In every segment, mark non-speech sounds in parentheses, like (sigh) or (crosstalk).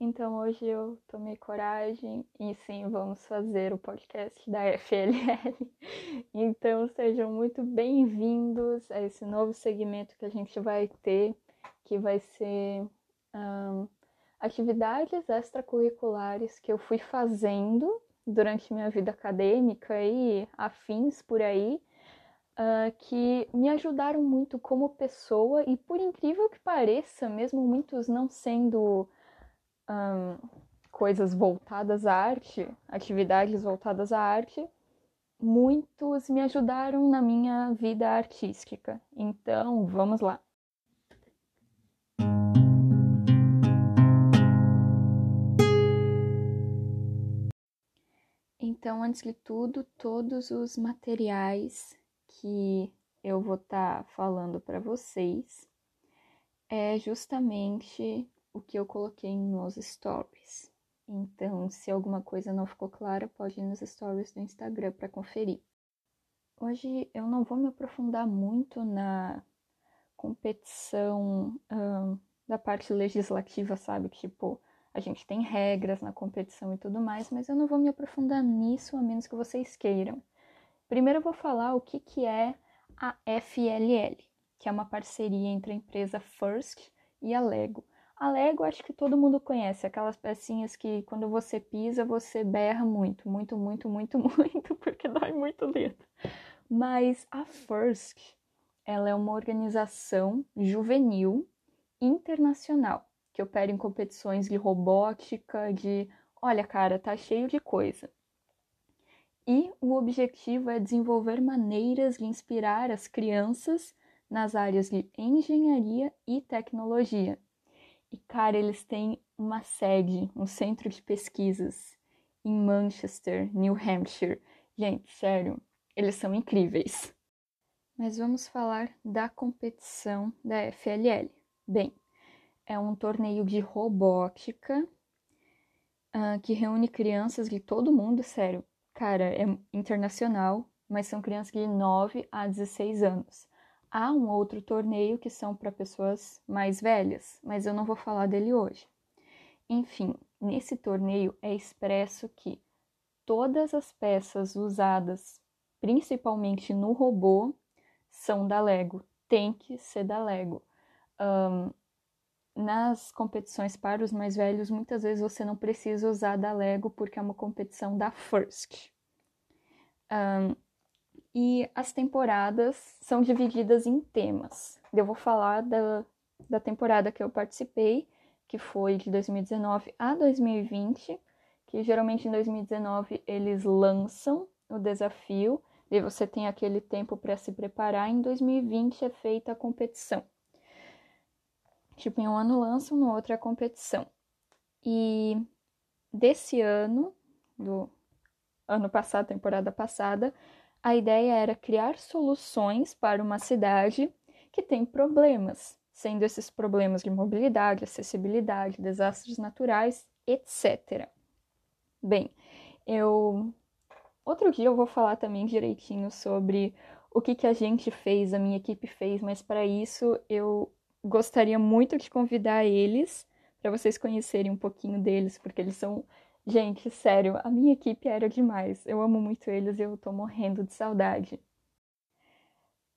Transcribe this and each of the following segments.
então hoje eu tomei coragem e sim, vamos fazer o podcast da (laughs) FLL. Então sejam muito bem-vindos a esse novo segmento que a gente vai ter, que vai ser um, atividades extracurriculares que eu fui fazendo durante minha vida acadêmica e afins por aí uh, que me ajudaram muito como pessoa e, por incrível que pareça, mesmo muitos não sendo coisas voltadas à arte, atividades voltadas à arte, muitos me ajudaram na minha vida artística. Então, vamos lá. Então, antes de tudo, todos os materiais que eu vou estar tá falando para vocês é justamente o que eu coloquei nos stories. Então, se alguma coisa não ficou clara, pode ir nos stories do Instagram para conferir. Hoje eu não vou me aprofundar muito na competição da parte legislativa, sabe? Tipo, a gente tem regras na competição e tudo mais, mas eu não vou me aprofundar nisso a menos que vocês queiram. Primeiro eu vou falar o que, que é a FLL, que é uma parceria entre a empresa First e a Lego. A Lego acho que todo mundo conhece, aquelas pecinhas que quando você pisa você berra muito, muito, muito, muito, (laughs) muito, porque dói muito o dedo. Mas a First, ela é uma organização juvenil internacional que opera em competições de robótica, de, olha cara, tá cheio de coisa e o objetivo é desenvolver maneiras de inspirar as crianças nas áreas de engenharia e tecnologia. E, cara, eles têm uma sede, um centro de pesquisas em Manchester, New Hampshire. Gente, sério, eles são incríveis. Mas vamos falar da competição da FLL. Bem, é um torneio de robótica uh, que reúne crianças de todo mundo, sério, Cara, é internacional, mas são crianças de 9 a 16 anos. Há um outro torneio que são para pessoas mais velhas, mas eu não vou falar dele hoje. Enfim, nesse torneio é expresso que todas as peças usadas, principalmente no robô, são da Lego. Tem que ser da Lego. Um, nas competições para os mais velhos, muitas vezes você não precisa usar da Lego porque é uma competição da First. Um, e as temporadas são divididas em temas. Eu vou falar da, da temporada que eu participei, que foi de 2019 a 2020, que geralmente em 2019 eles lançam o desafio, e você tem aquele tempo para se preparar. Em 2020 é feita a competição. Tipo, em um ano lançam, no outro é a competição. E desse ano, do ano passado, temporada passada, a ideia era criar soluções para uma cidade que tem problemas, sendo esses problemas de mobilidade, acessibilidade, desastres naturais, etc. Bem, eu outro dia eu vou falar também direitinho sobre o que, que a gente fez, a minha equipe fez, mas para isso eu gostaria muito de convidar eles para vocês conhecerem um pouquinho deles, porque eles são. Gente, sério, a minha equipe era demais. Eu amo muito eles e eu tô morrendo de saudade.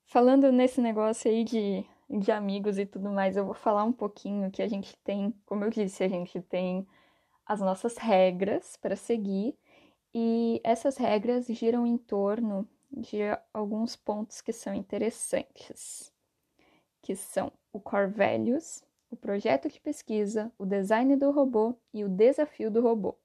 Falando nesse negócio aí de, de amigos e tudo mais, eu vou falar um pouquinho que a gente tem, como eu disse, a gente tem as nossas regras para seguir e essas regras giram em torno de alguns pontos que são interessantes, que são o Core Values, o projeto de pesquisa, o design do robô e o desafio do robô.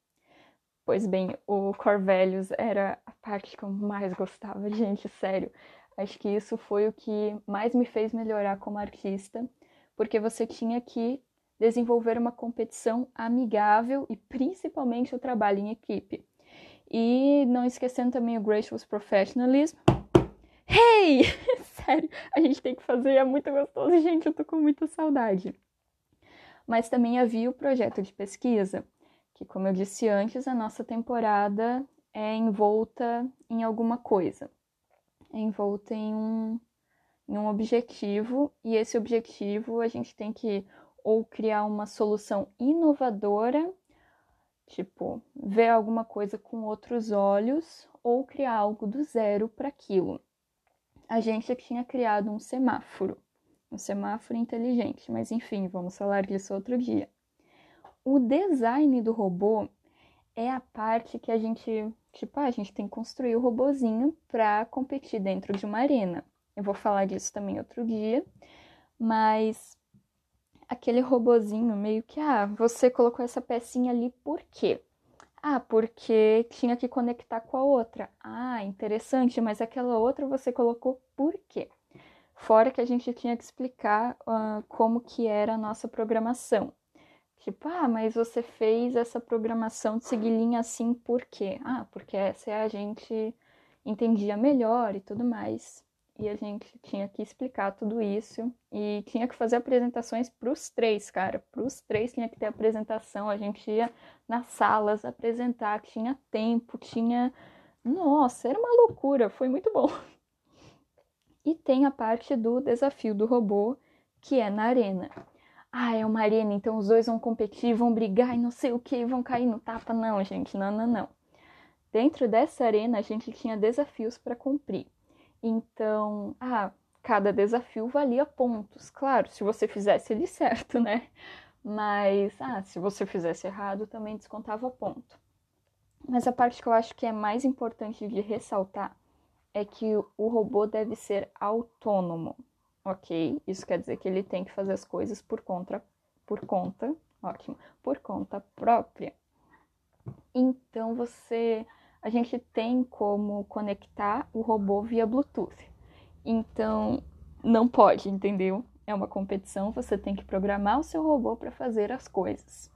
Pois bem, o Core Values era a parte que eu mais gostava, (laughs) gente, sério. Acho que isso foi o que mais me fez melhorar como artista, porque você tinha que desenvolver uma competição amigável e principalmente o trabalho em equipe. E não esquecendo também o Gracious Professionalism. Hey! (laughs) sério, a gente tem que fazer, é muito gostoso. (laughs) Gente, eu tô com muita saudade. Mas também havia o projeto de pesquisa, que, como eu disse antes, a nossa temporada é envolta em alguma coisa, é envolta em um, em um objetivo, e esse objetivo a gente tem que ou criar uma solução inovadora, tipo, ver alguma coisa com outros olhos, ou criar algo do zero para aquilo. A gente tinha criado um semáforo, um semáforo inteligente, mas enfim, vamos falar disso outro dia. O design do robô é a parte que a gente, tipo, ah, a gente tem que construir o robozinho para competir dentro de uma arena. Eu vou falar disso também outro dia, mas aquele robozinho meio que, ah, você colocou essa pecinha ali por quê? Ah, porque tinha que conectar com a outra. Ah, interessante, mas aquela outra você colocou por quê? Fora que a gente tinha que explicar uh, como que era a nossa programação. Tipo, ah, mas você fez essa programação de seguir linha assim por quê? Ah, porque essa é a gente entendia melhor e tudo mais. E a gente tinha que explicar tudo isso e tinha que fazer apresentações para os três, cara. Para os três tinha que ter apresentação. A gente ia nas salas apresentar, tinha tempo, tinha. Nossa, era uma loucura, foi muito bom. (laughs) E tem a parte do desafio do robô, que é na arena ah, é uma arena, então os dois vão competir, vão brigar e não sei o que, vão cair no tapa. Não, gente, não, não, não. Dentro dessa arena, a gente tinha desafios para cumprir. Então, ah, cada desafio valia pontos. Claro, se você fizesse ele (laughs) certo, né? Mas, ah, se você fizesse errado, também descontava ponto. Mas a parte que eu acho que é mais importante de ressaltar é que o robô deve ser autônomo ok? Isso quer dizer que ele tem que fazer as coisas por conta, por conta, ótimo, por conta própria. Então você, a gente tem como conectar o robô via Bluetooth. Então não pode, entendeu? É uma competição, você tem que programar o seu robô para fazer as coisas.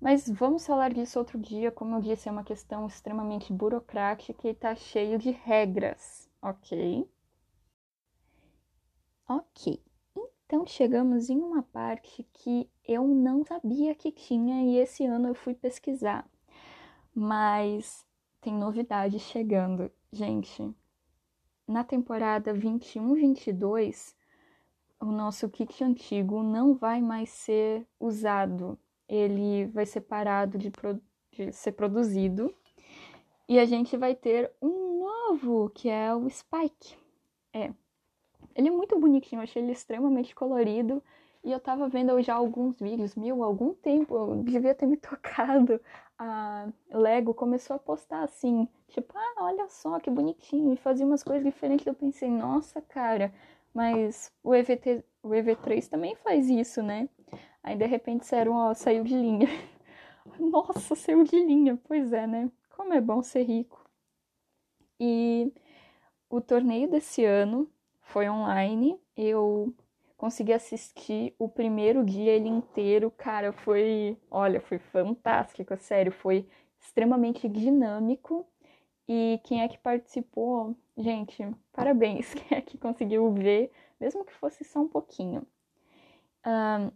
Mas vamos falar disso outro dia. Como eu disse, é uma questão extremamente burocrática e está cheio de regras, ok? Ok, então chegamos em uma parte que eu não sabia que tinha e esse ano eu fui pesquisar. Mas tem novidade chegando. Gente, na temporada 21-22, o nosso kit antigo não vai mais ser usado. Ele vai ser parado de, pro... de ser produzido. E a gente vai ter um novo, que é o Spike. É, ele é muito bonitinho, eu achei ele extremamente colorido. E eu tava vendo já alguns vídeos, mil, algum tempo, eu devia ter me (laughs) tocado. A Lego começou a postar assim, tipo, ah, olha só que bonitinho, e fazia umas coisas diferentes. Eu pensei, nossa, cara, mas o, EVT, o EV3 também faz isso, né? Aí de repente disseram, ó, saiu de linha. (laughs) nossa, saiu de linha, pois é, né? Como é bom ser rico. E o torneio desse ano foi online. Eu consegui assistir o primeiro dia ele inteiro, cara, foi, olha, foi fantástico, sério, foi extremamente dinâmico. E quem é que participou, gente, parabéns, (laughs) quem é que conseguiu ver, mesmo que fosse só um pouquinho. Um,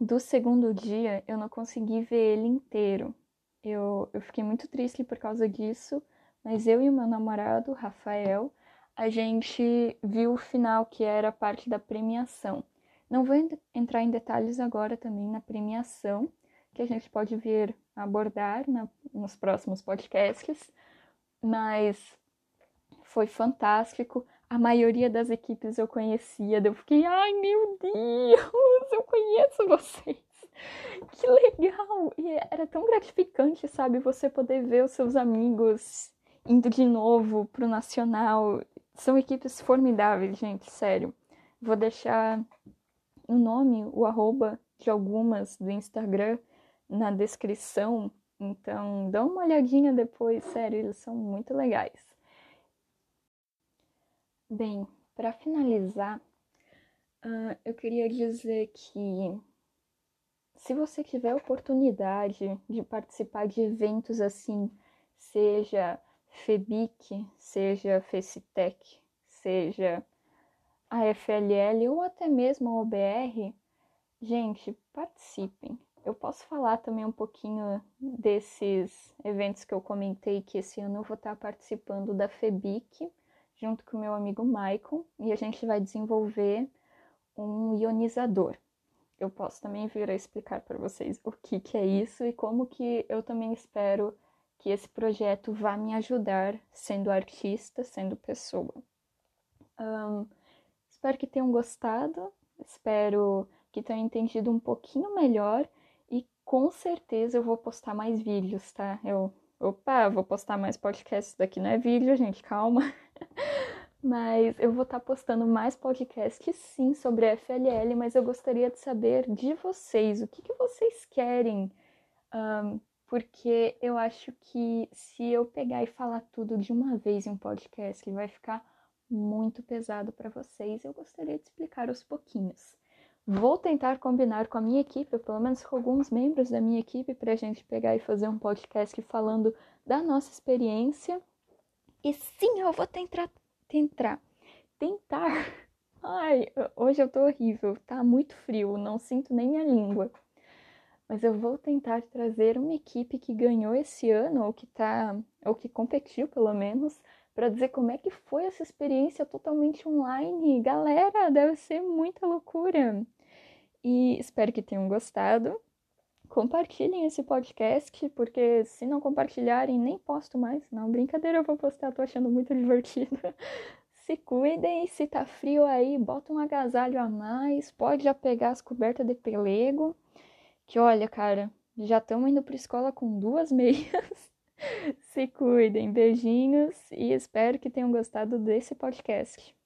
do segundo dia, eu não consegui ver ele inteiro. Eu, eu fiquei muito triste por causa disso, mas eu e o meu namorado, Rafael, a gente viu o final, que era parte da premiação. Não vou entrar em detalhes agora também na premiação, que a gente pode vir abordar na, nos próximos podcasts, mas foi fantástico. A maioria das equipes eu conhecia, eu fiquei, ai meu Deus, eu conheço vocês. Que legal! E era tão gratificante, sabe, você poder ver os seus amigos indo de novo pro nacional são equipes formidáveis, gente, sério. Vou deixar o nome, o arroba de algumas do Instagram na descrição. Então, dá uma olhadinha depois, sério, eles são muito legais. Bem, para finalizar, uh, eu queria dizer que se você tiver oportunidade de participar de eventos assim, seja FEBIC, seja FECITEC, seja a FLL ou até mesmo a OBR, gente, participem. Eu posso falar também um pouquinho desses eventos que eu comentei que esse ano eu vou estar participando da FEBIC junto com meu amigo Michael e a gente vai desenvolver um ionizador. eu posso também vir a explicar para vocês o que, que é isso e como que eu também espero que esse projeto vá me ajudar sendo artista, sendo pessoa. Um, espero que tenham gostado, espero que tenham entendido um pouquinho melhor e com certeza eu vou postar mais vídeos, tá? Eu, opa, vou postar mais podcasts daqui, não é vídeo, gente, calma. (laughs) Mas eu vou estar tá postando mais podcasts sim sobre a FLL, mas eu gostaria de saber de vocês, o que, que vocês querem, um, porque eu acho que se eu pegar e falar tudo de uma vez em um podcast, vai ficar muito pesado para vocês. Eu gostaria de explicar aos pouquinhos. Vou tentar combinar com a minha equipe, pelo menos com alguns membros da minha equipe, para a gente pegar e fazer um podcast falando da nossa experiência. E sim, eu vou tentar tentar. Tentar. (laughs) Ai, hoje eu tô horrível, tá muito frio, não sinto nem minha língua. Mas eu vou tentar trazer uma equipe que ganhou esse ano, ou que tá, ou que competiu pelo menos, para dizer como é que foi essa experiência totalmente online. Galera, deve ser muita loucura. E espero que tenham gostado. Compartilhem esse podcast, porque se não compartilharem, nem posto mais. Não, brincadeira, eu vou postar, tô achando muito (laughs) divertido. se cuidem, se tá frio aí, bota um agasalho a mais, pode já pegar as cobertas de pelego. Que olha, cara, já estamos indo pra escola com duas (laughs) meias. se cuidem, beijinhos e espero que tenham gostado desse podcast.